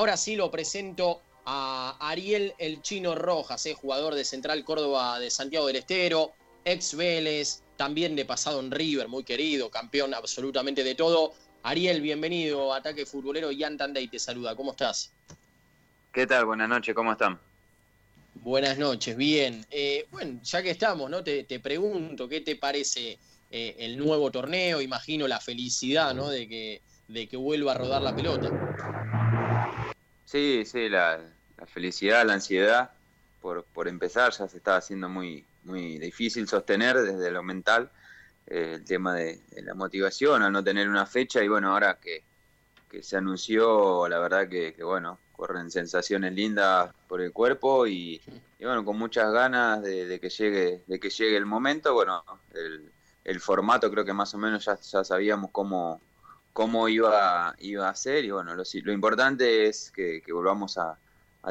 Ahora sí lo presento a Ariel El Chino Rojas, eh, jugador de Central Córdoba de Santiago del Estero, ex Vélez, también de pasado en River, muy querido, campeón absolutamente de todo. Ariel, bienvenido a Ataque Futbolero. Ian Tandey te saluda, ¿cómo estás? ¿Qué tal? Buenas noches, ¿cómo están? Buenas noches, bien. Eh, bueno, ya que estamos, ¿no? Te, pregunto, ¿qué te parece eh, el nuevo torneo? Imagino la felicidad, ¿no? De que, de que vuelva a rodar la pelota. Sí, sí, la, felicidad, la ansiedad por, por, empezar, ya se estaba haciendo muy, muy difícil sostener desde lo mental eh, el tema de, la motivación al no tener una fecha y bueno, ahora que, se anunció, la verdad que, bueno, corren sensaciones lindas por el cuerpo y, bueno, con muchas ganas de, que llegue de que llegue el momento, bueno, el, el formato creo que más o menos ya, ya sabíamos cómo cómo iba, iba a ser y bueno, lo, lo importante es que, volvamos a,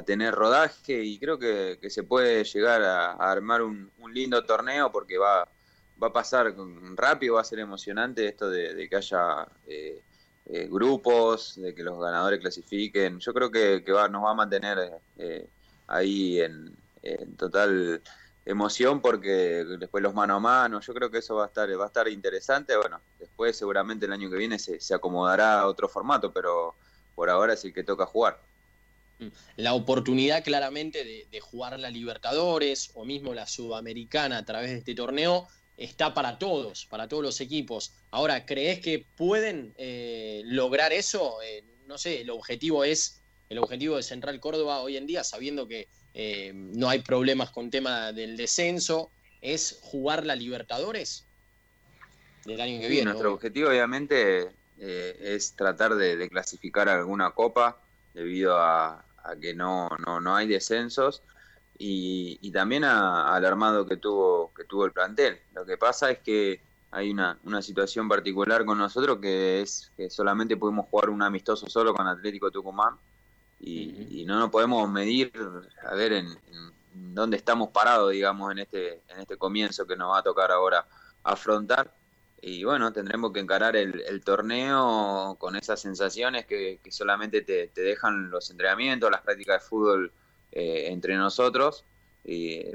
tener rodaje y creo que, se puede llegar a, armar un, lindo torneo porque va, va a pasar rápido, va a ser emocionante esto de, que haya eh, eh, grupos, de que los ganadores clasifiquen. Yo creo que, va, nos va a mantener eh, ahí en, en total emoción porque después los mano a mano, yo creo que eso va a estar, va a estar interesante. Bueno, después seguramente el año que viene se, se acomodará a otro formato, pero por ahora es el que toca jugar. Mm. La oportunidad claramente de, jugar la Libertadores o mismo la Sudamericana a través de este torneo está para todos, para todos los equipos. Ahora, ¿crees que pueden eh, lograr eso? Eh, no sé, el objetivo es el objetivo de Central Córdoba hoy en día, sabiendo que eh, no hay problemas con tema del descenso, es jugar la Libertadores del año que viene. Nuestro objetivo obviamente eh, es tratar de, clasificar alguna copa debido a, que no, no, hay descensos y, también al armado que tuvo, que tuvo el plantel. Lo que pasa es que hay una, una situación particular con nosotros que es que solamente pudimos jugar un amistoso solo con Atlético Tucumán y, no nos podemos medir a ver en, dónde estamos parados, digamos, en este, en este comienzo que nos va a tocar ahora afrontar. Y bueno, tendremos que encarar el, torneo con esas sensaciones que, solamente te, dejan los entrenamientos, las prácticas de fútbol eh, entre nosotros.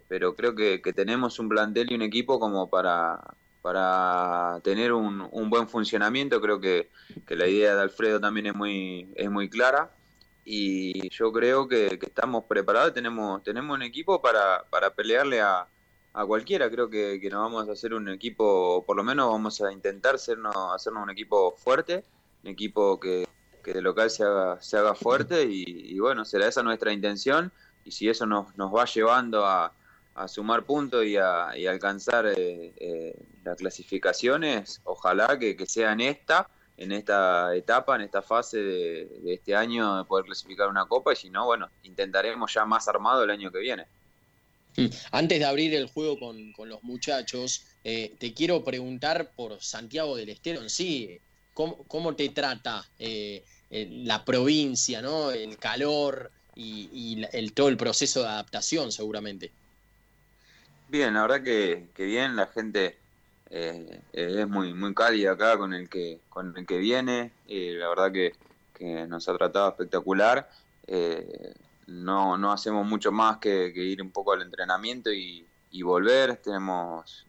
pero creo que, tenemos un plantel y un equipo como para, para tener un, un buen funcionamiento. Creo que, que, la idea de Alfredo también es muy, es muy clara y yo creo que, estamos preparados, tenemos, tenemos un equipo para, para pelearle a, a cualquiera, creo que, que nos vamos a hacer un equipo, por lo menos vamos a intentar hacernos, hacernos un equipo fuerte, un equipo que, que de local se haga, se haga fuerte y, bueno, será esa nuestra intención. Y si eso nos, nos va llevando a, a sumar puntos y a, y alcanzar eh, eh, las clasificaciones, ojalá que, que sea esta en esta etapa, en esta fase de, este año, de poder clasificar una copa y si no, bueno, intentaremos ya más armado el año que viene. Mm. Antes de abrir el juego con, los muchachos, eh, te quiero preguntar por Santiago del Estero en sí, ¿cómo, te trata eh, la provincia, ¿no? el calor y, el, todo el proceso de adaptación seguramente? Bien, la verdad que, que bien, la gente eh, es muy muy cálida acá con el que con el que viene. Y la verdad que, nos ha tratado espectacular. Eh, no, no hacemos mucho más que, ir un poco al entrenamiento y, volver. Tenemos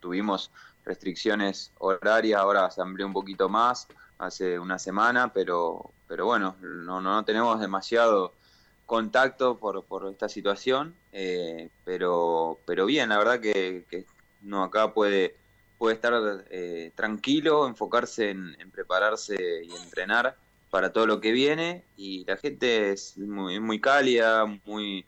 tuvimos restricciones horarias ahora se amplió un poquito más hace una semana pero pero bueno no, no tenemos demasiado contacto por, por esta situación eh, pero pero bien la verdad que, que no acá puede puede estar eh, tranquilo, enfocarse en, prepararse y entrenar para todo lo que viene. Y la gente es muy, muy cálida, muy,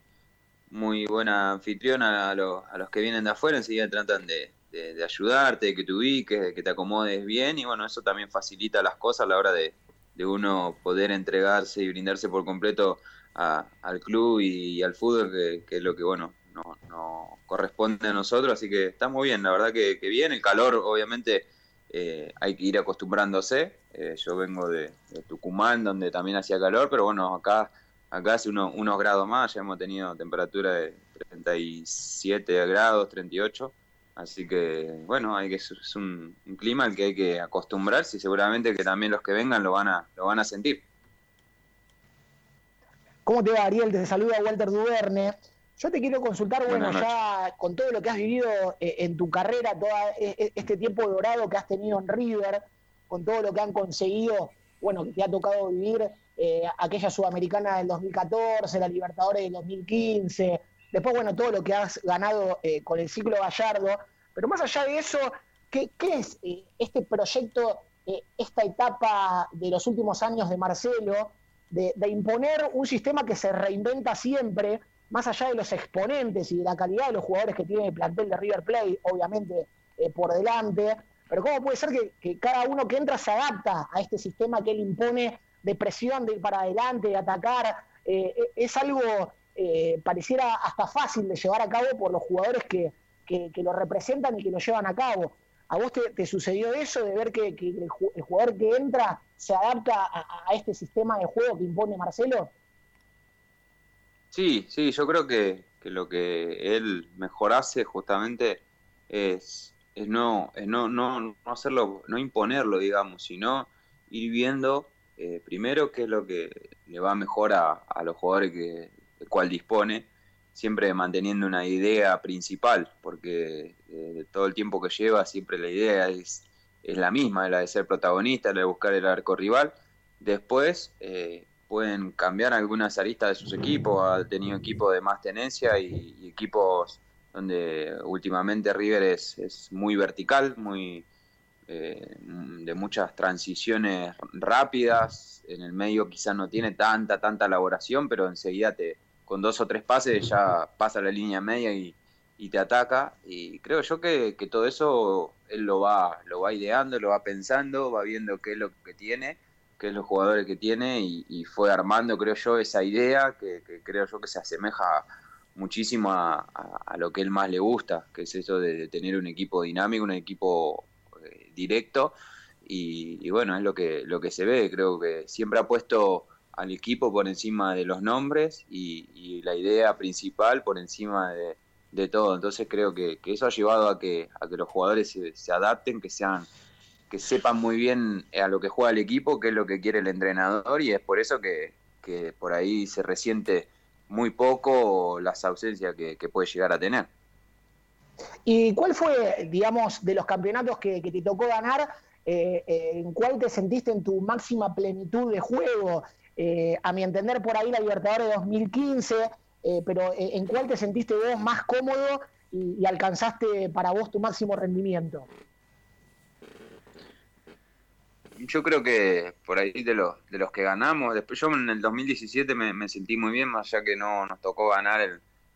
muy buena anfitriona a, los, a los que vienen de afuera, enseguida tratan de, de, ayudarte, de que te ubiques, de que te acomodes bien. Y bueno, eso también facilita las cosas a la hora de, de uno poder entregarse y brindarse por completo al club y, al fútbol, que, es lo que bueno no, corresponde a nosotros, así que estamos bien, la verdad que, bien, el calor obviamente eh, hay que ir acostumbrándose, eh, yo vengo de, Tucumán donde también hacía calor, pero bueno, acá, acá hace unos grados más, ya hemos tenido temperatura de 37 grados, 38, así que bueno, hay que, es un, clima al que hay que acostumbrarse y seguramente que también los que vengan lo van a, lo van a sentir. ¿Cómo te va, Ariel? Te saluda Walter Duverne. Yo te quiero consultar, bueno, ya con todo lo que has vivido eh, en tu carrera, todo e, e, este tiempo dorado que has tenido en River, con todo lo que han conseguido, bueno, que te ha tocado vivir eh, aquella Sudamericana del 2014, la Libertadores del 2015, después, bueno, todo lo que has ganado eh, con el ciclo Gallardo, pero más allá de eso, ¿qué, es este proyecto, esta etapa de los últimos años de Marcelo, de imponer un sistema que se reinventa siempre? Más allá de los exponentes y de la calidad de los jugadores que tiene el plantel de River Plate, obviamente eh, por delante, pero cómo puede ser que, cada uno que entra se adapta a este sistema que él impone de presión, de ir para adelante, de atacar, eh, e, es algo eh, pareciera hasta fácil de llevar a cabo por los jugadores que, lo representan y que lo llevan a cabo. ¿A vos te, sucedió eso de ver que, el, jugador que entra se adapta a este sistema de juego que impone Marcelo? Sí, sí, yo creo que, lo que él mejor hace justamente es, es, no, no, no, no hacerlo, no imponerlo, digamos, sino ir viendo eh, primero qué es lo que le va mejor a, a los jugadores que, del cual dispone, siempre manteniendo una idea principal, porque eh, todo el tiempo que lleva siempre la idea es, es la misma, la de ser protagonista, la de buscar el arco rival. Después, eh, pueden cambiar algunas aristas de sus equipos, ha tenido equipos de más tenencia y, equipos donde últimamente River es, muy vertical, muy eh, de muchas transiciones rápidas, en el medio quizás no tiene tanta, tanta elaboración, pero enseguida te, con dos o tres pases ya pasa la línea media y, te ataca. Y creo yo que, que, todo eso él lo va, lo va ideando, lo va pensando, va viendo qué es lo que tiene que es los jugadores que tiene y, fue armando, creo yo, esa idea que, creo yo que se asemeja muchísimo a, lo que él más le gusta, que es eso de, tener un equipo dinámico, un equipo eh, directo. Y, bueno, es lo que, lo que se ve, creo que siempre ha puesto al equipo por encima de los nombres y, la idea principal por encima de, todo, entonces creo que, eso ha llevado a que, a que los jugadores se adapten, que sean que sepan muy bien a lo que juega el equipo, qué es lo que quiere el entrenador y es por eso que, por ahí se resiente muy poco las ausencias que, puede llegar a tener. ¿Y cuál fue, digamos, de los campeonatos que, te tocó ganar, eh, eh, en cuál te sentiste en tu máxima plenitud de juego? Eh, a mi entender, por ahí la Libertadores 2015, pero ¿en cuál te sentiste vos más cómodo y alcanzaste para vos tu máximo rendimiento? Yo creo que por ahí de los, de los que ganamos, después yo en el 2017 me, sentí muy bien, más allá que no nos tocó ganar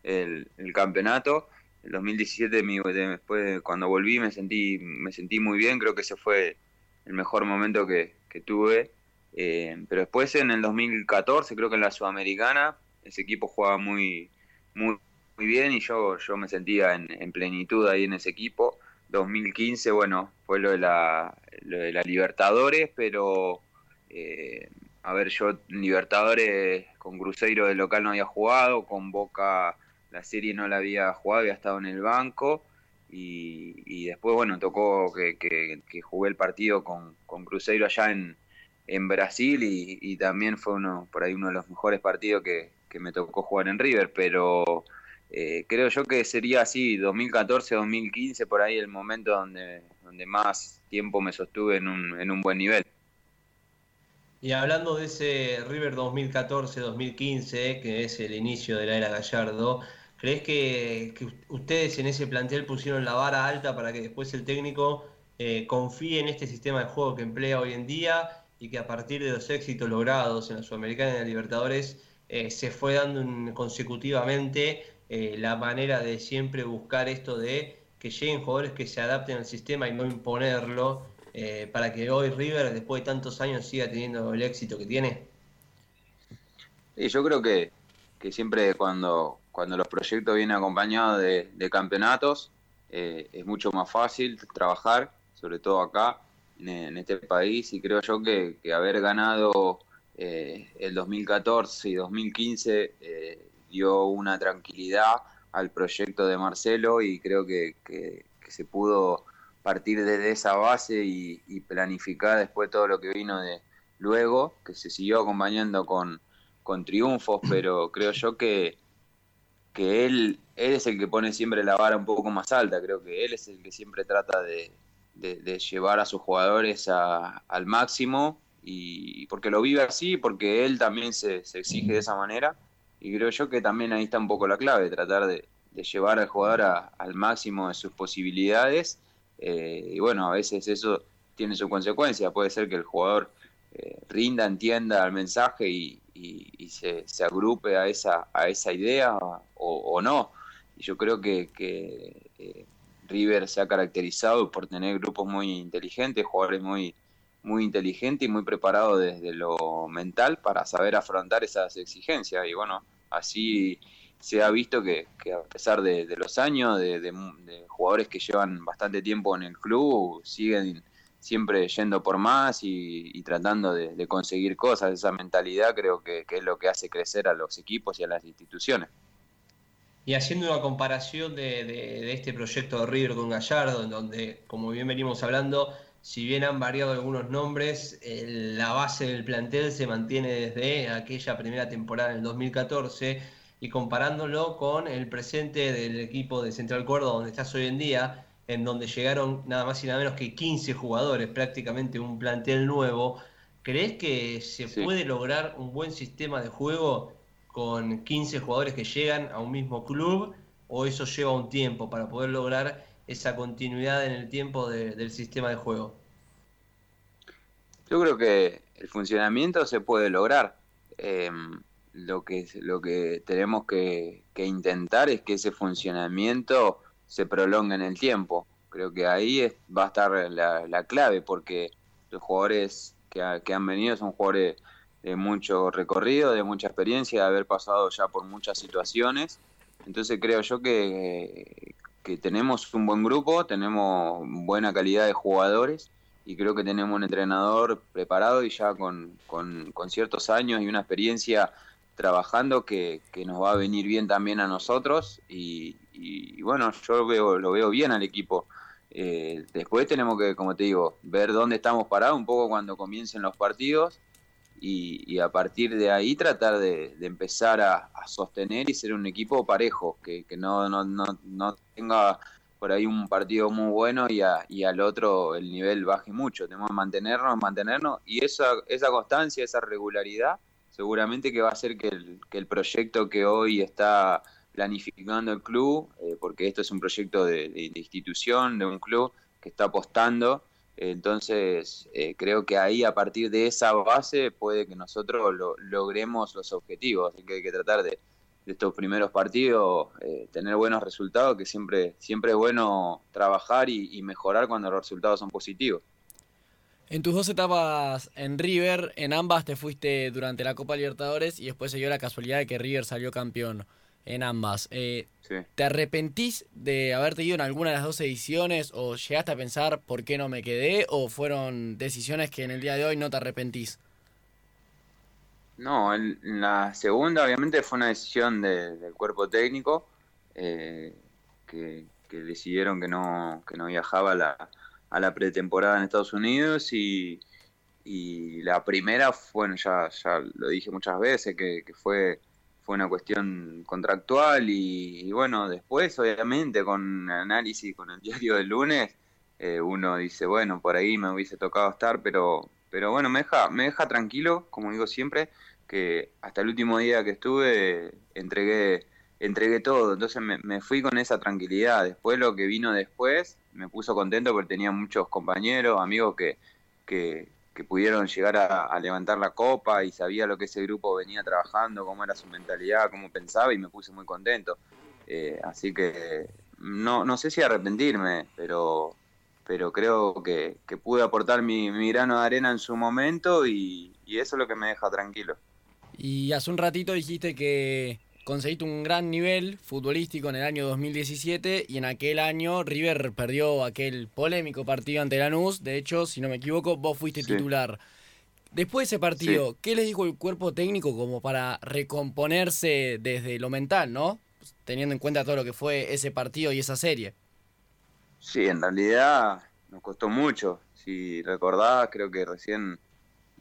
el, el, campeonato. El 2017, después cuando volví, me sentí, me sentí muy bien, creo que ese fue el mejor momento que, tuve. Eh, pero después en el 2014, creo que en la Sudamericana, ese equipo jugaba muy, muy, muy bien y yo, yo me sentía en, en plenitud ahí en ese equipo. 2015, bueno, fue lo de la, lo de la Libertadores, pero eh, a ver, yo Libertadores con Cruzeiro de local no había jugado, con Boca la serie no la había jugado, había estado en el banco. Y, después, bueno, tocó que, que, jugué el partido con, con Cruzeiro allá en, en Brasil y, también fue uno por ahí uno de los mejores partidos que, que me tocó jugar en River, pero eh, creo yo que sería así, 2014, 2015, por ahí el momento donde, donde más tiempo me sostuve en un, en un buen nivel. Y hablando de ese River 2014-2015, que es el inicio de la era Gallardo, ¿crees que, ustedes en ese plantel pusieron la vara alta para que después el técnico eh, confíe en este sistema de juego que emplea hoy en día y que a partir de los éxitos logrados en la Sudamericana y en la Libertadores eh, se fue dando consecutivamente eh, la manera de siempre buscar esto de que lleguen jugadores que se adapten al sistema y no imponerlo, eh, para que hoy River, después de tantos años, siga teniendo el éxito que tiene? Yo creo que, siempre cuando, cuando los proyectos vienen acompañados de, campeonatos, eh, es mucho más fácil trabajar, sobre todo acá, en, este país, y creo yo que, haber ganado el 2014 y 2015 dio una tranquilidad al proyecto de Marcelo y creo que, se pudo partir desde esa base y, planificar después todo lo que vino de luego, que se siguió acompañando con, con triunfos, pero creo yo que, que él, él es el que pone siempre la vara un poco más alta, creo que él es el que siempre trata de, llevar a sus jugadores al máximo, y porque lo vive así, porque él también se, se, exige de esa manera, y creo yo que también ahí está un poco la clave, tratar de, llevar al jugador al máximo de sus posibilidades, eh, y bueno, a veces eso tiene su consecuencia, puede ser que el jugador eh, rinda, entienda el mensaje y, se, agrupe a esa, a esa idea o, no. Y yo creo que, eh, River se ha caracterizado por tener grupos muy inteligentes, jugadores muy, muy inteligentes y muy preparados desde lo mental para saber afrontar esas exigencias. Y bueno, así se ha visto que, a pesar de, los años, de, de, jugadores que llevan bastante tiempo en el club, siguen siempre yendo por más y, tratando de, conseguir cosas. Esa mentalidad creo que, es lo que hace crecer a los equipos y a las instituciones. Y haciendo una comparación de, este proyecto de River con Gallardo, en donde, como bien venimos hablando, si bien han variado algunos nombres, la base del plantel se mantiene desde aquella primera temporada en el 2014 y comparándolo con el presente del equipo de Central Córdoba, donde estás hoy en día, en donde llegaron nada más y nada menos que 15 jugadores, prácticamente un plantel nuevo. ¿Crees que se puede lograr un buen sistema de juego con 15 jugadores que llegan a un mismo club o eso lleva un tiempo para poder lograr esa continuidad en el tiempo del sistema de juego? Yo creo que el funcionamiento se puede lograr. Em, lo, que, lo que tenemos que intentar es que ese funcionamiento se prolonga en el tiempo. Creo que ahí va a estar la, clave, porque los jugadores que, han venido son jugadores de mucho recorrido, de mucha experiencia, de haber pasado ya por muchas situaciones. Entonces creo yo que, que tenemos un buen grupo, tenemos buena calidad de jugadores y creo que tenemos un entrenador preparado y ya con, con, ciertos años y una experiencia trabajando que, nos va a venir bien también a nosotros y, bueno, yo veo, lo veo bien al equipo. Eh, después tenemos que, como te digo, ver dónde estamos parados un poco cuando comiencen los partidos y, a partir de ahí tratar de, empezar a, sostener y ser un equipo parejo, que, no, no, no, no, tenga por ahí un partido muy bueno y, y al otro el nivel baje mucho. Tenemos que mantenernos, mantenernos y esa, esa constancia, esa regularidad seguramente que va a ser que el, que el proyecto que hoy está planificando el club, eh, porque esto es un proyecto de, institución, de un club que está apostando, entonces eh, creo que ahí a partir de esa base puede que nosotros logremos los objetivos, así que hay que tratar de, estos primeros partidos eh, tener buenos resultados, que siempre, siempre es bueno trabajar y mejorar cuando los resultados son positivos. En tus dos etapas en River, en ambas te fuiste durante la Copa Libertadores y después se dio la casualidad de que River salió campeón en ambas. Eh, ¿Te arrepentís de haberte ido en alguna de las dos ediciones o llegaste a pensar por qué no me quedé o fueron decisiones que en el día de hoy no te arrepentís? No, en la segunda obviamente fue una decisión del cuerpo técnico eh, que, que, decidieron que no, que no viajaba la a la pretemporada en Estados Unidos y, la primera, bueno, ya, ya lo dije muchas veces, que, fue, fue una cuestión contractual y, bueno, después obviamente con análisis, con el diario del lunes, eh, uno dice, bueno, por ahí me hubiese tocado estar, pero, pero bueno, me deja, me deja tranquilo, como digo siempre, que hasta el último día que estuve entregué entregué todo, entonces me, fui con esa tranquilidad. Después lo que vino después me puso contento porque tenía muchos compañeros, amigos que, que, pudieron llegar a, levantar la copa y sabía lo que ese grupo venía trabajando, cómo era su mentalidad, cómo pensaba y me puse muy contento. Eh, así que no, no sé si arrepentirme, pero, pero creo que, pude aportar mi, grano de arena en su momento y eso es lo que me deja tranquilo. Y hace un ratito dijiste que conseguiste un gran nivel futbolístico en el año 2017 y en aquel año River perdió aquel polémico partido ante Lanús. De hecho, si no me equivoco, vos fuiste titular. Después de ese partido, ¿qué les dijo el cuerpo técnico como para recomponerse desde lo mental, no? Teniendo en cuenta todo lo que fue ese partido y esa serie. Sí, en realidad nos costó mucho. Si recordás, creo que recién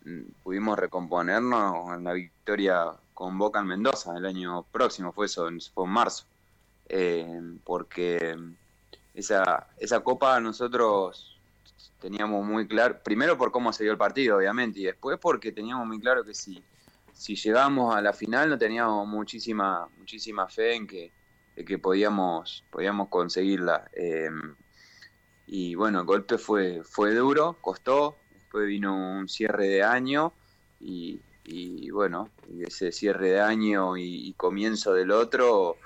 mm, pudimos recomponernos en la victoria con Boca en Mendoza el año próximo, fue eso, fue en marzo. Eh, porque esa, esa copa nosotros teníamos muy claro, primero por cómo se dio el partido, obviamente, y después porque teníamos muy claro que si, si llegábamos a la final no teníamos muchísima, muchísima fe en que, que podíamos, podíamos conseguirla. Em, y bueno, el golpe fue, fue duro, costó, después vino un cierre de año y, y bueno, ese cierre de año y, comienzo del otro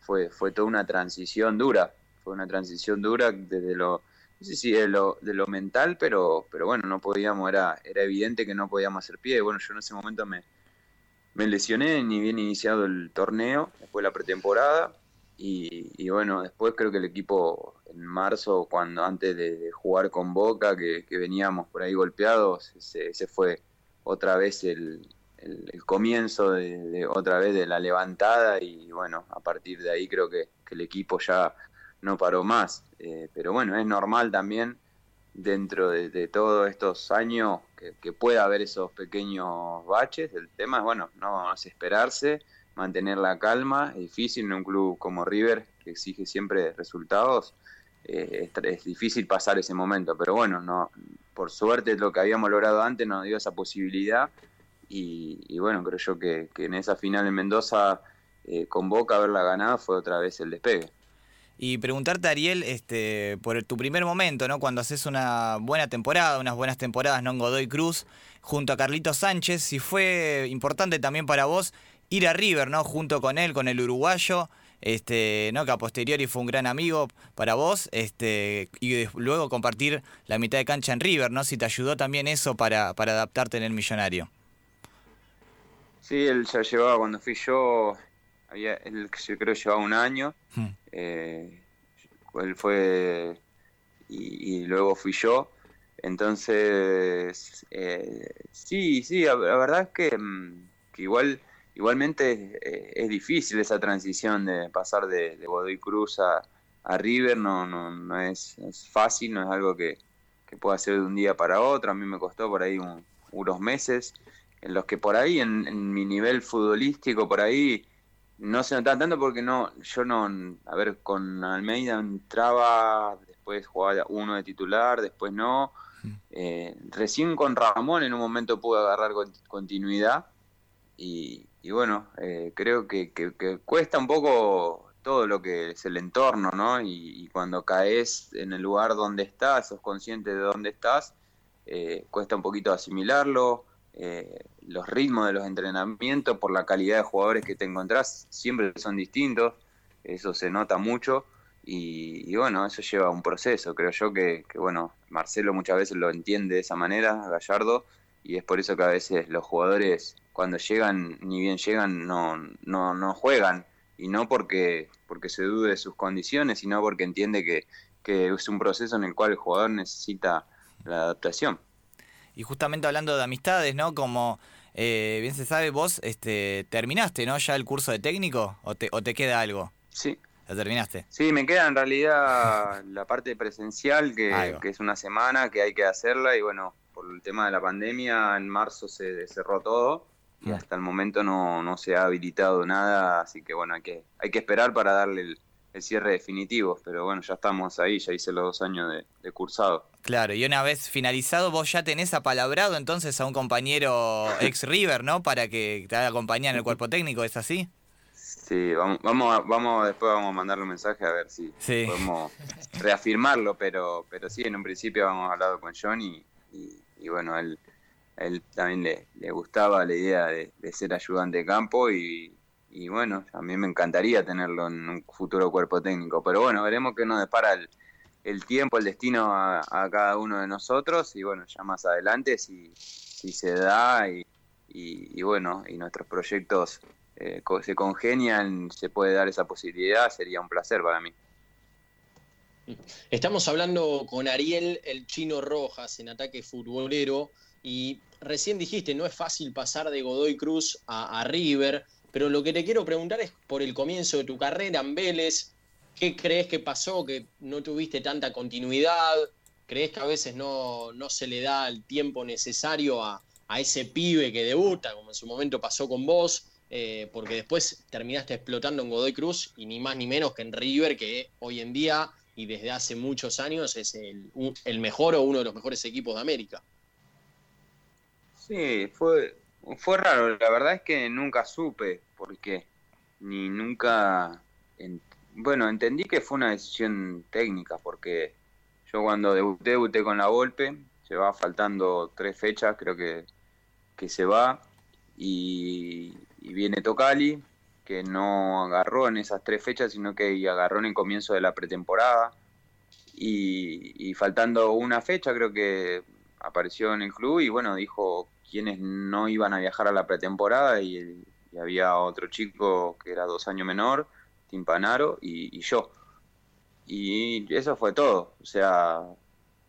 fue, fue toda una transición dura, fue una transición dura desde lo, no sé si de lo, de lo mental, pero, pero bueno, no podíamos, era, era evidente que no podíamos hacer pie, bueno, yo en ese momento me, me lesioné, ni bien iniciado el torneo, después la pretemporada, y, bueno, después creo que el equipo en marzo, cuando antes de, jugar con Boca, que, veníamos por ahí golpeados, ese, fue otra vez el, el, comienzo de, otra vez de la levantada y bueno, a partir de ahí creo que, el equipo ya no paró más. Eh, pero bueno, es normal también dentro de, todos estos años que, pueda haber esos pequeños baches. El tema es, bueno, no desesperarse, mantener la calma. Es difícil en un club como River, que exige siempre resultados. Eh, es, difícil pasar ese momento, pero bueno, no por suerte lo que habíamos logrado antes nos dio esa posibilidad y, bueno, creo yo que, en esa final en Mendoza eh, con Boca haberla ganado fue otra vez el despegue. Y preguntarte, Ariel, este, por tu primer momento, ¿no? Cuando haces una buena temporada, unas buenas temporadas, ¿no? En Godoy Cruz, junto a Carlito Sánchez, si fue importante también para vos ir a River, ¿no? Junto con él, con el uruguayo, este, ¿no? Que a posteriori fue un gran amigo para vos, este, y luego compartir la mitad de cancha en River, ¿no? Si te ayudó también eso para, para adaptarte en el millonario. Sí, él ya llevaba, cuando fui yo, había, él yo creo llevaba un año. Hmm. Eh, él fue y, luego fui yo. Entonces, eh, sí, sí, la, verdad es que, mm, igual, igualmente eh, es difícil esa transición de pasar de, Godoy Cruz a, River, no, no, no es, fácil, no es algo que, que pueda hacer de un día para otro. A mí me costó por ahí unos meses en los que por ahí, en, mi nivel futbolístico, por ahí, no se notaba tanto porque no, yo no, a ver, con Almeida entraba, después jugaba uno de titular, después no. Eh, recién con Ramón en un momento pude agarrar continuidad y, bueno, eh, creo que, cuesta un poco todo lo que es el entorno, ¿no? Y, cuando caes en el lugar donde estás, sos consciente de dónde estás, eh, cuesta un poquito asimilarlo. Eh, los ritmos de los entrenamientos, por la calidad de jugadores que te encontrás, siempre son distintos, eso se nota mucho y, bueno, eso lleva un proceso, creo yo que, bueno, Marcelo muchas veces lo entiende de esa manera, Gallardo, y es por eso que a veces los jugadores cuando llegan, ni bien llegan, no, no, no juegan, y no porque, porque se dude de sus condiciones, sino porque entiende que, que es un proceso en el cual el jugador necesita la adaptación. Y justamente hablando de amistades, ¿no? Como eh, bien se sabe, vos este, terminaste, ¿no? Ya el curso de técnico o te, o te queda algo. Sí. ¿La terminaste? Sí, me queda en realidad la parte presencial, que, que, es una semana, que hay que hacerla y bueno, por el tema de la pandemia, en marzo se cerró todo y hasta el momento no, no se ha habilitado nada, así que bueno, hay que, hay que esperar para darle el, el cierre definitivo, pero bueno, ya estamos ahí, ya hice los dos años de, cursado. Claro, y una vez finalizado, vos ya tenés apalabrado entonces a un compañero ex River, ¿no? Para que te haga acompañar en el cuerpo técnico, ¿es así? Sí, vamos, vamos, vamos después vamos a mandarle un mensaje a ver si podemos reafirmarlo, pero, pero sí, en un principio hemos hablado con John y, y, bueno, él, él también le, le, gustaba la idea de, de ser ayudante de campo y, y bueno, a mí me encantaría tenerlo en un futuro cuerpo técnico, pero bueno, veremos qué nos depara el, tiempo, el destino a, cada uno de nosotros y bueno, ya más adelante si, si se da y, y, bueno, y nuestros proyectos eh, se congenian, se puede dar esa posibilidad, sería un placer para mí. Estamos hablando con Ariel el Chino Rojas en ataque futbolero y recién dijiste, no es fácil pasar de Godoy Cruz a, a River. Pero lo que te quiero preguntar es por el comienzo de tu carrera en Vélez, ¿qué crees que pasó? ¿Que no tuviste tanta continuidad? ¿Crees que a veces no, no se le da el tiempo necesario a, ese pibe que debuta, como en su momento pasó con vos? eh, porque después terminaste explotando en Godoy Cruz y ni más ni menos que en River, que hoy en día y desde hace muchos años es el, el mejor o uno de los mejores equipos de América. Sí, fue, fue raro. La verdad es que nunca supe por qué. Ni nunca. bueno, entendí que fue una decisión técnica, porque yo cuando debuté, debuté con la golpe. Va faltando tres fechas, creo que, que se va. Y, viene Tocali, que no agarró en esas tres fechas, sino que agarró en el comienzo de la pretemporada. Y, faltando una fecha, creo que apareció en el club y bueno, dijo quienes no iban a viajar a la pretemporada y, había otro chico que era dos años menor, Timpanaro, y, y yo. Y eso fue todo. O sea,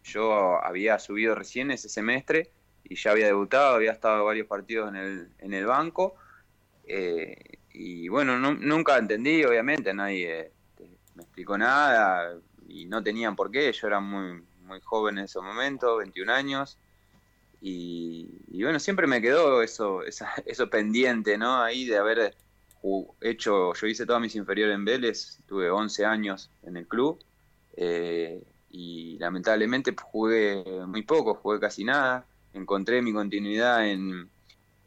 yo había subido recién ese semestre y ya había debutado, había estado varios partidos en el, en el banco. Eh, y bueno, nunca entendí, obviamente, nadie este, me explicó nada y no tenían por qué. Yo era muy, muy joven en ese momento, 21 años. Y, bueno, siempre me quedó eso, eso pendiente, ¿no? Ahí de haber hecho, yo hice todas mis inferiores en Vélez, tuve 11 años en el club eh, y lamentablemente jugué muy poco, jugué casi nada, encontré mi continuidad en,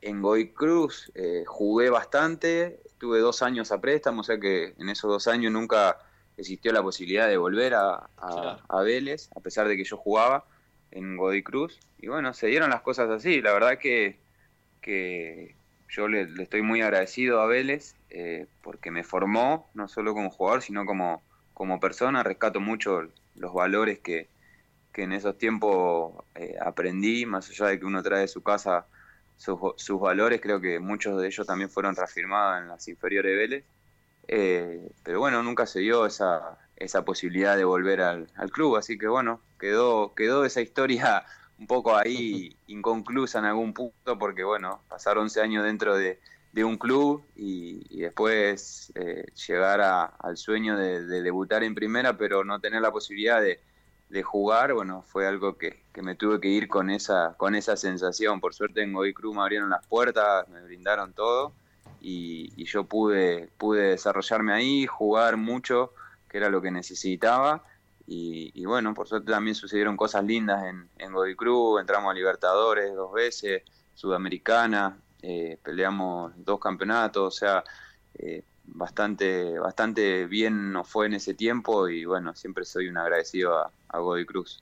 en Goy Cruz, eh, jugué bastante, tuve dos años a préstamo, o sea que en esos dos años nunca existió la posibilidad de volver a, a Vélez, a pesar de que yo jugaba en Godoy Cruz. Y bueno, se dieron las cosas así. La verdad que, que yo le, estoy muy agradecido a Vélez eh, porque me formó, no solo como jugador, sino como, como persona. Rescato mucho los valores que, que en esos tiempos eh, aprendí, más allá de que uno trae de su casa sus, sus, valores, creo que muchos de ellos también fueron reafirmados en las inferiores de Vélez. Eh, pero bueno, nunca se dio esa, esa posibilidad de volver al, club. Así que bueno, quedó, quedó esa historia un poco ahí inconclusa en algún punto, porque bueno, pasar 11 años dentro de, un club y, después eh, llegar al sueño de, debutar en primera, pero no tener la posibilidad de, jugar, bueno, fue algo que, me tuve que ir con esa, con esa sensación. Por suerte en Godoy Cruz me abrieron las puertas, me brindaron todo y, yo pude, pude desarrollarme ahí, jugar mucho que era lo que necesitaba. Y, bueno, por suerte también sucedieron cosas lindas en, en Cruz, entramos a Libertadores dos veces, Sudamericana, eh, peleamos dos campeonatos, o sea, eh, bastante, bastante bien nos fue en ese tiempo y bueno, siempre soy un agradecido a, a Godoy Cruz.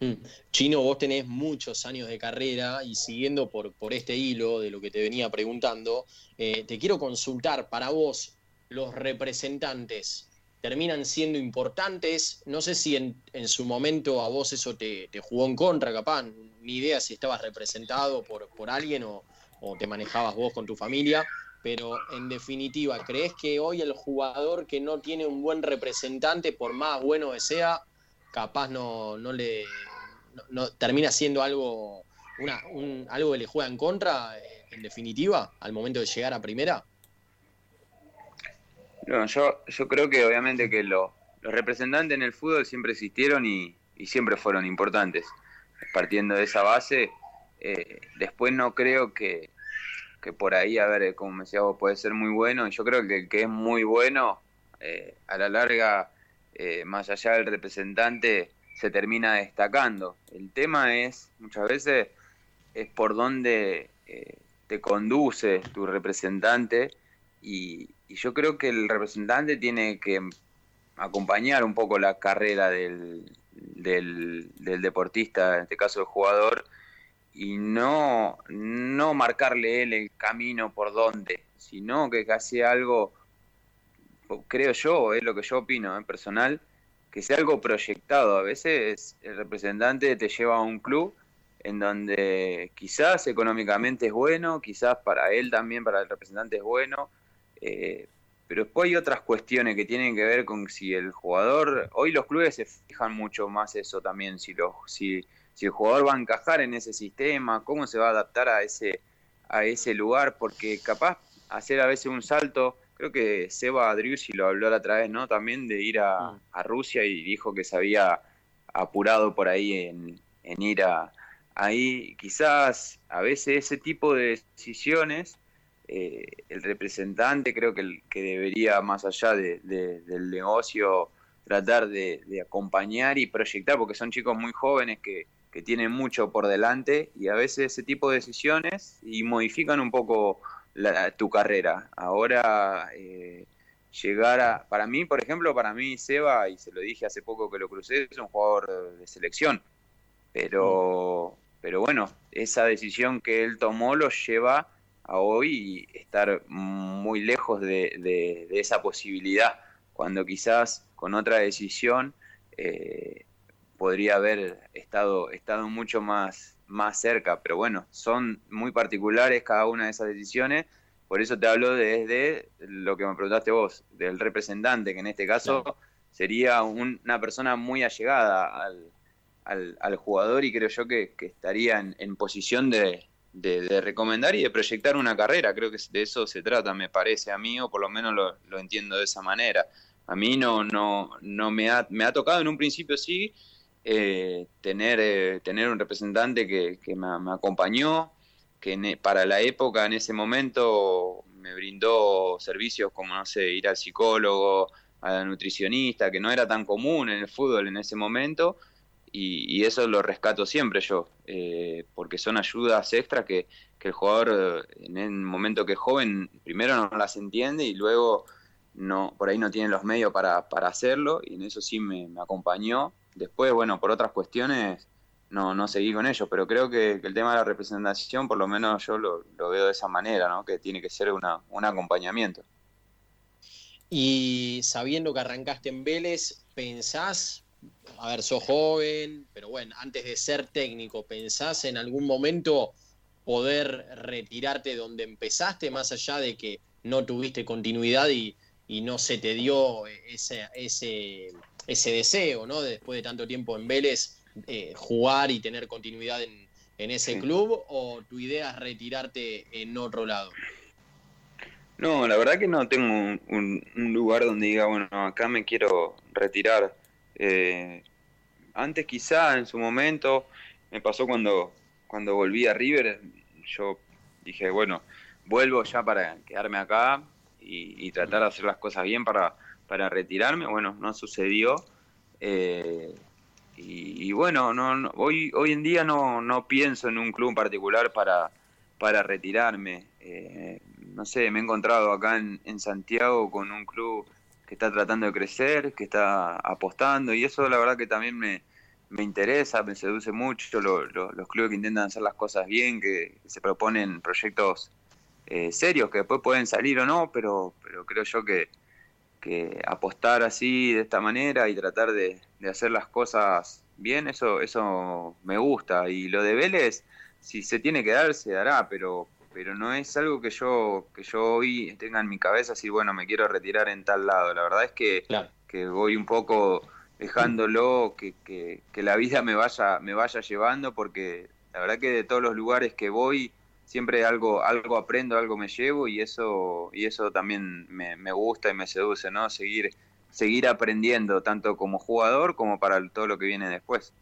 Mm. Chino, vos tenés muchos años de carrera y siguiendo por, por este hilo de lo que te venía preguntando, eh, te quiero consultar para vos los representantes terminan siendo importantes. No sé si en, su momento a vos eso te, jugó en contra, capaz, ni idea si estabas representado por, por alguien o, te manejabas vos con tu familia, pero en definitiva, ¿crees que hoy el jugador que no tiene un buen representante, por más bueno que sea, capaz no, no le no, termina siendo algo, una, algo que le juega en contra, eh, en definitiva, al momento de llegar a primera? No, yo, yo creo que obviamente que los representantes en el fútbol siempre existieron y, siempre fueron importantes. Partiendo de esa base, eh, después no creo que, que, por ahí, a ver, como me decía vos, puede ser muy bueno. Yo creo que que es muy bueno, eh, a la larga, eh, más allá del representante, se termina destacando. El tema es, muchas veces, es por dónde te conduce tu representante y, yo creo que el representante tiene que acompañar un poco la carrera del, del, deportista, en este caso el jugador, y no, no marcarle él el camino por dónde, sino que hace algo, creo yo, es lo que yo opino en ¿eh? personal, que sea algo proyectado. A veces el representante te lleva a un club en donde quizás económicamente es bueno, quizás para él también, para el representante es bueno, eh, pero después hay otras cuestiones que tienen que ver con si el jugador, hoy los clubes se fijan mucho más eso también, si, lo, si, si el jugador va a encajar en ese sistema, cómo se va a adaptar a ese, a ese lugar, porque capaz hacer a veces un salto, creo que Seba Adriusi lo habló la otra vez, ¿no? También de ir a, mm. a Rusia y dijo que se había apurado por ahí en, en ir a ahí, quizás a veces ese tipo de decisiones el representante creo que, que debería, más allá del negocio, tratar de, acompañar y proyectar, porque son chicos muy jóvenes que, que, tienen mucho por delante y a veces ese tipo de decisiones y modifican un poco tu carrera. Ahora, eh, llegar a, para mí, por ejemplo, para mí Seba, y se lo dije hace poco que lo crucé, es un jugador de selección, pero, pero bueno, esa decisión que él tomó lo lleva a hoy estar muy lejos de, de esa posibilidad, cuando quizás con otra decisión eh, podría haber estado, estado mucho más, más cerca, pero bueno, son muy particulares cada una de esas decisiones, por eso te hablo desde lo que me preguntaste vos, del representante, que en este caso sería una persona muy allegada al, jugador y creo yo que, estaría en, posición de, recomendar y de proyectar una carrera. Creo que de eso se trata, me parece a mí, o por lo menos lo entiendo de esa manera. A mí no, no, no me, ha, me ha tocado en un principio sí eh, tener, eh, tener un representante que, me, acompañó, que e, para la época en ese momento me brindó servicios como, no sé, ir al psicólogo, a la nutricionista, que no era tan común en el fútbol en ese momento, y, eso lo rescato siempre yo, eh, porque son ayudas extras que, que el jugador en el momento que es joven primero no las entiende y luego no, por ahí no tienen los medios para, hacerlo y en eso sí me, acompañó. Después, bueno, por otras cuestiones no, no seguí con ellos, pero creo que, el tema de la representación, por lo menos yo lo, veo de esa manera, ¿no? que tiene que ser una, un acompañamiento. Y sabiendo que arrancaste en Vélez, ¿pensás, a ver, sos joven, pero bueno, antes de ser técnico, ¿pensás en algún momento poder retirarte donde empezaste, más allá de que no tuviste continuidad y, y no se te dio ese, ese, ese deseo, ¿no? Después de tanto tiempo en Vélez, eh, jugar y tener continuidad en, ese club, o tu idea es retirarte en otro lado? No, la verdad que no tengo un, lugar donde diga, bueno, acá me quiero retirar. Eh, antes quizá, en su momento, me pasó cuando, cuando volví a River, yo dije, bueno, vuelvo ya para quedarme acá, y, tratar de hacer las cosas bien para, para retirarme. Bueno, no sucedió. Eh, y, bueno, no, hoy, hoy en día no, no pienso en un club en particular para, para retirarme. Eh, no sé, me he encontrado acá en, en, Santiago con un club que está tratando de crecer, que está apostando y eso la verdad que también me, me interesa, me seduce mucho los clubes que intentan hacer las cosas bien, que se proponen proyectos eh, serios que después pueden salir o no, pero, pero creo yo que, que apostar así de esta manera y tratar de, hacer las cosas bien, eso, eso me gusta. Y lo de Vélez, si se tiene que dar, se dará, pero, pero no es algo que yo, que yo hoy tenga en mi cabeza así, bueno, me quiero retirar en tal lado. La verdad es que, que voy un poco dejándolo que, que, que, la vida me vaya, me vaya llevando, porque la verdad que de todos los lugares que voy, siempre algo, algo aprendo, algo me llevo y eso, y eso también me, gusta y me seduce, ¿no? Seguir, seguir aprendiendo, tanto como jugador como para todo lo que viene después.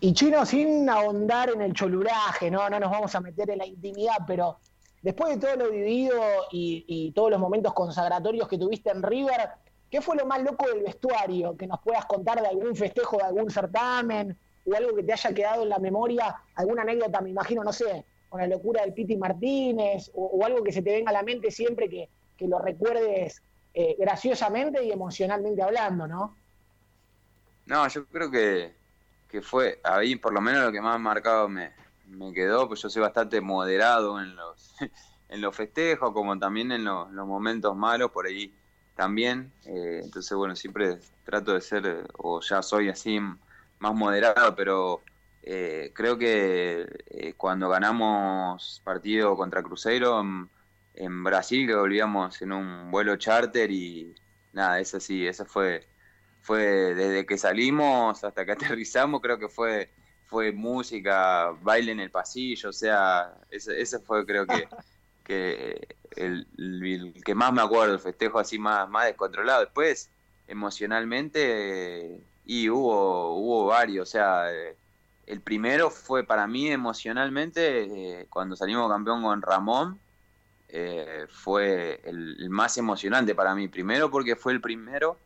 Y Chino, sin ahondar en el choluraje, ¿no? No nos vamos a meter en la intimidad, pero después de todo lo vivido y, y todos los momentos consagratorios que tuviste en River, ¿qué fue lo más loco del vestuario? Que nos puedas contar de algún festejo, de algún certamen, o algo que te haya quedado en la memoria, alguna anécdota, me imagino, no sé, con la locura del Piti Martínez, o, algo que se te venga a la mente siempre que, lo recuerdes eh, graciosamente y emocionalmente hablando, ¿no? No, yo creo que, que fue ahí por lo menos lo que más marcado me, me quedó, pues yo soy bastante moderado en los, en los festejos, como también en los, momentos malos, por ahí también. Eh, entonces, bueno, siempre trato de ser, o ya soy así, más moderado, pero eh, creo que eh, cuando ganamos partido contra Cruzeiro en, Brasil, que volvíamos en un vuelo charter y nada, eso sí, eso fue, fue desde que salimos hasta que aterrizamos, creo que fue fue música, baile en el pasillo, o sea, ese, fue creo que, que el, que más me acuerdo, el festejo así más, más descontrolado. Después, emocionalmente, y hubo, hubo varios, o sea, eh, el primero fue para mí emocionalmente eh, cuando salimos campeón con Ramón. Eh, fue el, más emocionante para mí. Primero porque fue el primero,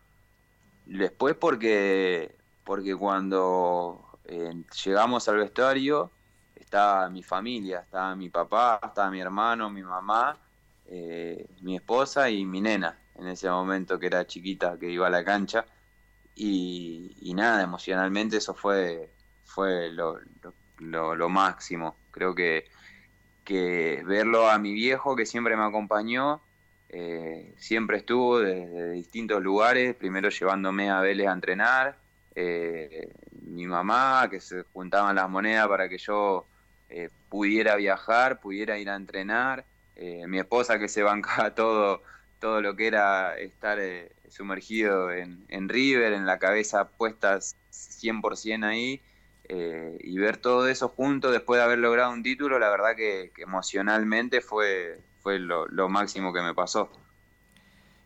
después porque, porque cuando eh, llegamos al vestuario estaba mi familia, estaba mi papá, estaba mi hermano, mi mamá, mi esposa y mi nena en ese momento que era chiquita, que iba a la cancha. Y, nada, emocionalmente eso fue fue lo, lo, máximo. Creo que, que verlo a mi viejo, que siempre me acompañó, eh, siempre estuvo desde distintos lugares, primero llevándome a Vélez a entrenar, eh, mi mamá, que se juntaban las monedas para que yo eh, pudiera viajar, pudiera ir a entrenar, mi esposa que se bancaba todo, todo lo que era estar sumergido en, River, en la cabeza puestas 100% ahí, eh, y ver todo eso junto después de haber logrado un título, la verdad que, emocionalmente fue, fue lo, máximo que me pasó.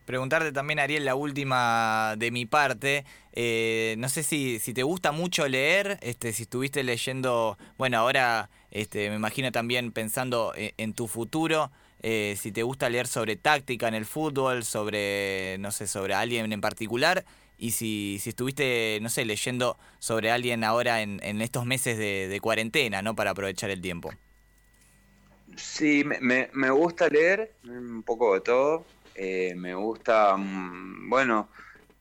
Preguntarte también, Ariel, la última de mi parte. Eh, no sé si, si, te gusta mucho leer, este, si estuviste leyendo, bueno, ahora este, me imagino también pensando en, en tu futuro, eh, si te gusta leer sobre táctica en el fútbol, sobre, no sé, sobre alguien en particular, y si, si estuviste, no sé, leyendo sobre alguien ahora en, en estos meses de, cuarentena, ¿no? Para aprovechar el tiempo. Sí, me, me gusta leer un poco de todo. Eh, me gusta, mm, bueno,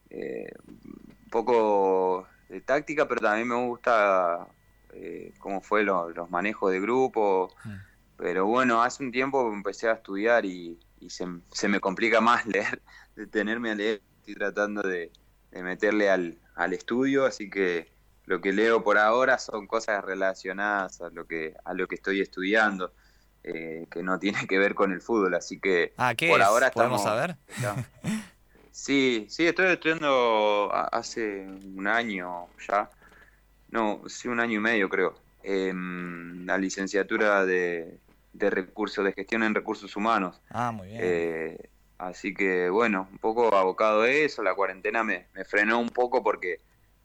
eh, un poco de táctica, pero también me gusta eh, cómo fue los manejos de grupo. Mm. Pero bueno, hace un tiempo empecé a estudiar y, y se, se, me complica más leer, detenerme a leer. Estoy tratando de, de meterle al, al estudio, así que lo que leo por ahora son cosas relacionadas a lo que, a lo que estoy estudiando. Eh, que no tiene que ver con el fútbol, así que ah, por ahora estamos, ¿Podemos saber? Sí, sí, estoy estudiando hace un año ya, no, sí, un año y medio creo, la licenciatura de, de recursos, de gestión en recursos humanos. Ah, muy bien. Eh, Así que bueno, un poco abocado a eso, la cuarentena me, frenó un poco porque,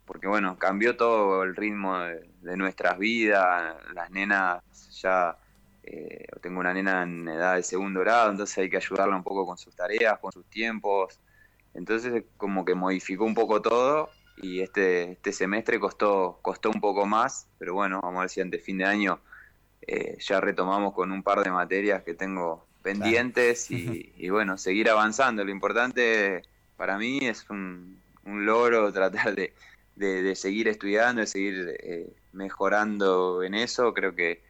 porque bueno, cambió todo el ritmo de, nuestras vidas, las nenas ya, eh, tengo una nena en edad de segundo grado, entonces hay que ayudarla un poco con sus tareas, con sus tiempos, entonces como que modificó un poco todo y este, este semestre costó, costó un poco más, pero bueno, vamos a ver si antes fin de año eh, ya retomamos con un par de materias que tengo pendientes y, bueno, seguir avanzando. Lo importante para mí es un, logro tratar de, de, seguir estudiando, de seguir eh, mejorando en eso. Creo que,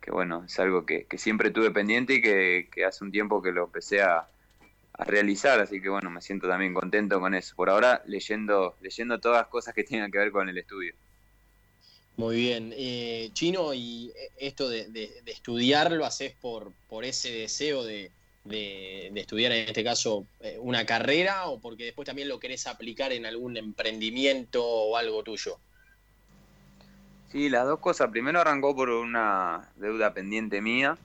que bueno, es algo que, siempre tuve pendiente y que, hace un tiempo que lo empecé a, a, realizar, así que bueno, me siento también contento con eso. Por ahora leyendo, leyendo todas las cosas que tengan que ver con el estudio. Muy bien. Eh, Chino, y esto de, estudiar lo haces por, por ese deseo de, estudiar, en este caso, eh, una carrera o porque después también lo querés aplicar en algún emprendimiento o algo tuyo? Sí, las dos cosas. Primero arrancó por una deuda pendiente mía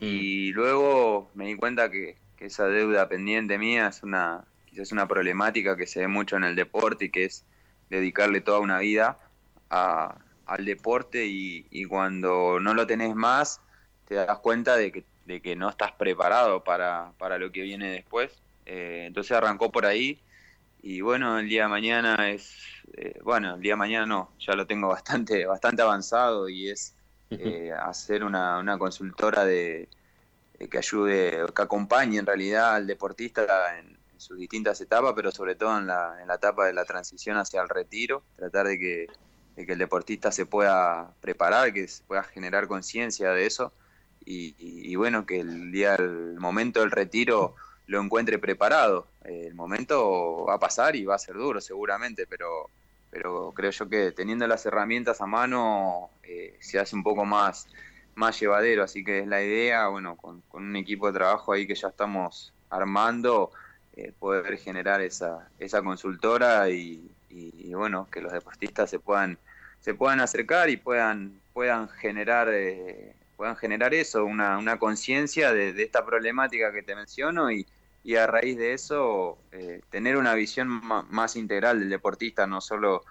mm. y luego me di cuenta que, que, esa deuda pendiente mía es una quizás una problemática que se ve mucho en el deporte y que es dedicarle toda una vida a, al deporte y, cuando no lo tenés más, te das cuenta de que, de que no estás preparado para, para lo que viene después. Eh, entonces arrancó por ahí y bueno, el día de mañana es, eh, bueno, el día de mañana no, ya lo tengo bastante, bastante avanzado y es eh, hacer una, una consultora de, que ayude, que acompañe en realidad al deportista en, en, sus distintas etapas, pero sobre todo en la, en la etapa de la transición hacia el retiro, tratar de que que el deportista se pueda preparar, que se pueda generar conciencia de eso y, bueno, que el día, el momento del retiro lo encuentre preparado. El momento va a pasar y va a ser duro seguramente, pero, pero creo yo que teniendo las herramientas a mano eh, se hace un poco más, más llevadero, así que es la idea, bueno, con, un equipo de trabajo ahí que ya estamos armando, eh, poder generar esa, esa consultora y, y, bueno, que los deportistas se puedan se puedan acercar y puedan puedan generar eh, puedan generar eso una, una conciencia de, esta problemática que te menciono y, y a raíz de eso eh, tener una visión más integral del deportista no solo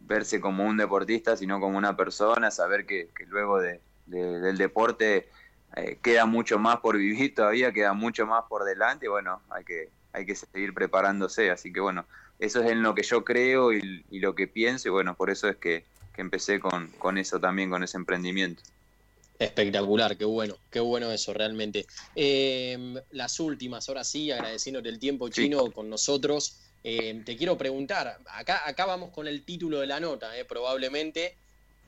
verse como un deportista, sino como una persona, saber que, luego de, del deporte eh, queda mucho más por vivir todavía, queda mucho más por delante, y bueno, hay que, hay que seguir preparándose, así que bueno, eso es en lo que yo creo y, lo que pienso, y bueno, por eso es que, empecé con, con eso también, con ese emprendimiento. Espectacular, qué bueno, qué bueno eso realmente. Em, las últimas, ahora sí, agradeciéndote el tiempo chino con nosotros. Em, te quiero preguntar, acá, acá vamos con el título de la nota, eh, probablemente.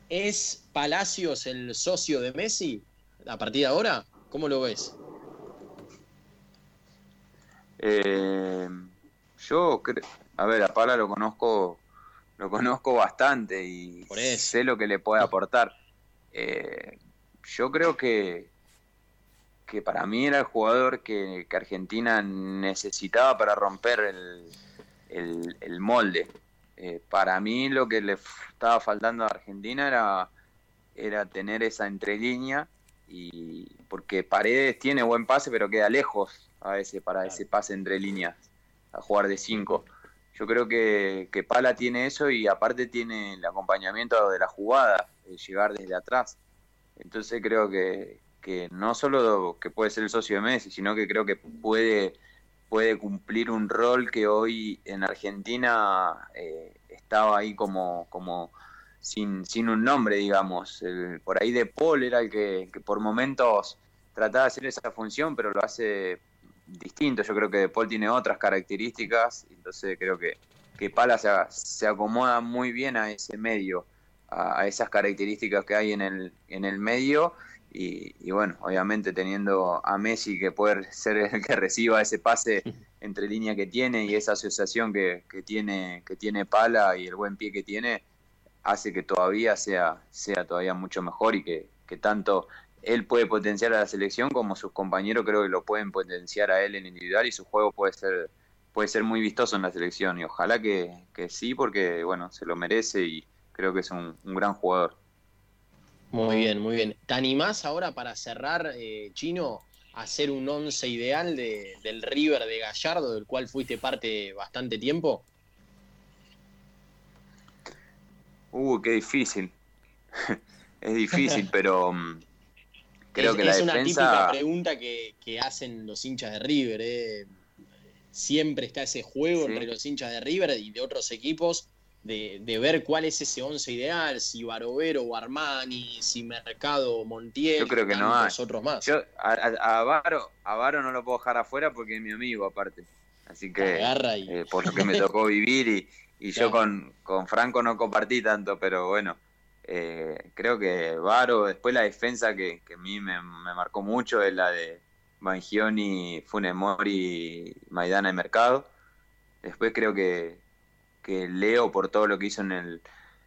¿Es Palacios el socio de Messi a partir de ahora? ¿Cómo lo ves? Em, yo, a ver, a Pala lo conozco, lo conozco bastante y sé lo que le puede aportar. Eh, yo creo que, que para mí era el jugador que, Argentina necesitaba para romper el, molde. Eh, para mí lo que le estaba faltando a Argentina era, era tener esa entrelínea y porque Paredes tiene buen pase pero queda lejos a veces para ese pase entre líneas a jugar de cinco. Yo creo que, que Pala tiene eso y aparte tiene el acompañamiento de la jugada, de llegar desde atrás. Entonces creo que, no solo que puede ser el socio de Messi, sino que creo que puede, puede cumplir un rol que hoy en Argentina eh, estaba ahí como, como sin, sin un nombre, digamos. por ahí De Paul era el que, por momentos trataba de hacer esa función, pero lo hace distinto. Yo creo que De Paul tiene otras características, entonces creo que, que Pala se, se acomoda muy bien a ese medio a, esas características que hay en el, en el medio. Y, bueno, obviamente teniendo a Messi que puede ser el que reciba ese pase entre línea que tiene y esa asociación que, tiene que tiene Pala y el buen pie que tiene hace que todavía sea sea todavía mucho mejor y que, tanto él puede potenciar a la selección como sus compañeros creo que lo pueden potenciar a él en individual y su juego puede ser puede ser muy vistoso en la selección y ojalá que, que sí porque bueno se lo merece y, creo que es un, gran jugador. Muy bien, muy bien. ¿Te animás ahora para cerrar, eh, Chino, a hacer un once ideal de, del River de Gallardo, del cual fuiste parte bastante tiempo? Uh, qué difícil. es difícil, pero creo que la defensa... Es una típica pregunta que, hacen los hinchas de River. Eh. Siempre está ese juego entre los hinchas de River y de otros equipos de, ver cuál es ese once ideal, si Barovero o Armani, si Mercado o Montiel, yo creo que no hay. otros más. Yo a, a, Varo, a Varo no lo puedo dejar afuera porque es mi amigo aparte. Así que eh, por lo que me tocó vivir y, y yo con, con, Franco no compartí tanto, pero bueno, eh, creo que Varo, después la defensa que, que a mí me, marcó mucho es la de Bangioni, Funemori, Maidana y Mercado. Después creo que, que Leo por todo lo que hizo en, el,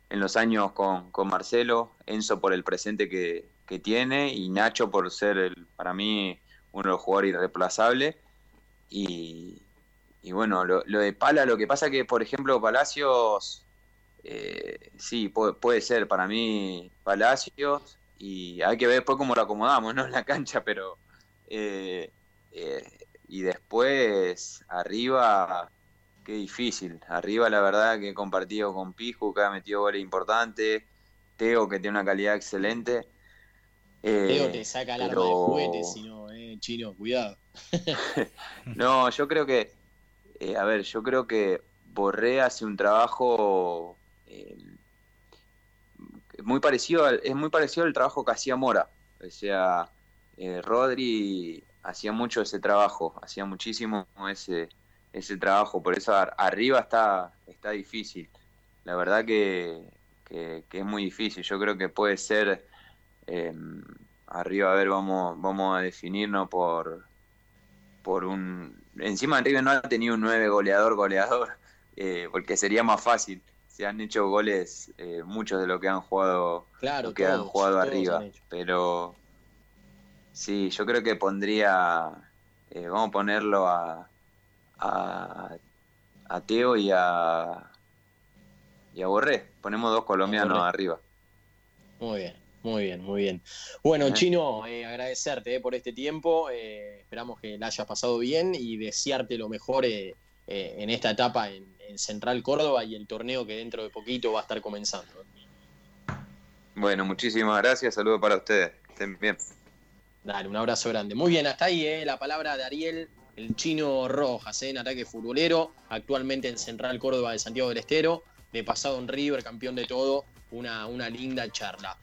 en los años con, Marcelo, Enzo por el presente que, tiene y Nacho por ser el, para mí uno de los jugadores irreemplazables. Y, y bueno, lo, de Pala, lo que pasa que, por ejemplo, Palacios, eh, sí, puede, ser para mí Palacios y hay que ver después cómo lo acomodamos, ¿no? En la cancha, pero... Eh, eh, y después arriba qué difícil. Arriba la verdad que he compartido con Piju, que ha metido goles importantes, Teo que tiene una calidad excelente. Teo te saca la arma de juguete, si no, eh, chino, cuidado. no, yo creo que, eh, a ver, yo creo que Borré hace un trabajo eh, muy parecido, es muy parecido al trabajo que hacía Mora. O sea, eh, Rodri hacía mucho ese trabajo, hacía muchísimo ese, ese trabajo, por eso arriba está, está difícil. La verdad que, es muy difícil. Yo creo que puede ser em, arriba, a ver, vamos, vamos a definirnos por, por un... Encima arriba no ha tenido un 9 goleador, goleador, eh, porque sería más fácil. Se han hecho goles eh, muchos de lo que han jugado, claro, que han jugado arriba. Pero sí, yo creo que pondría, eh, vamos a ponerlo a, a, Teo y a, y a Borré. Ponemos dos colombianos arriba. Muy bien, muy bien, muy bien. Bueno, Chino, eh, agradecerte por este tiempo. Esperamos que la hayas pasado bien y desearte lo mejor en esta etapa en, en Central Córdoba y el torneo que dentro de poquito va a estar comenzando. Bueno, muchísimas gracias, saludos para ustedes, estén bien. Dale, un abrazo grande. Muy bien, hasta ahí eh, la palabra de Ariel, el chino Rojas, eh, en ataque futbolero, actualmente en Central Córdoba de Santiago del Estero, de pasado en River, campeón de todo, una, una linda charla.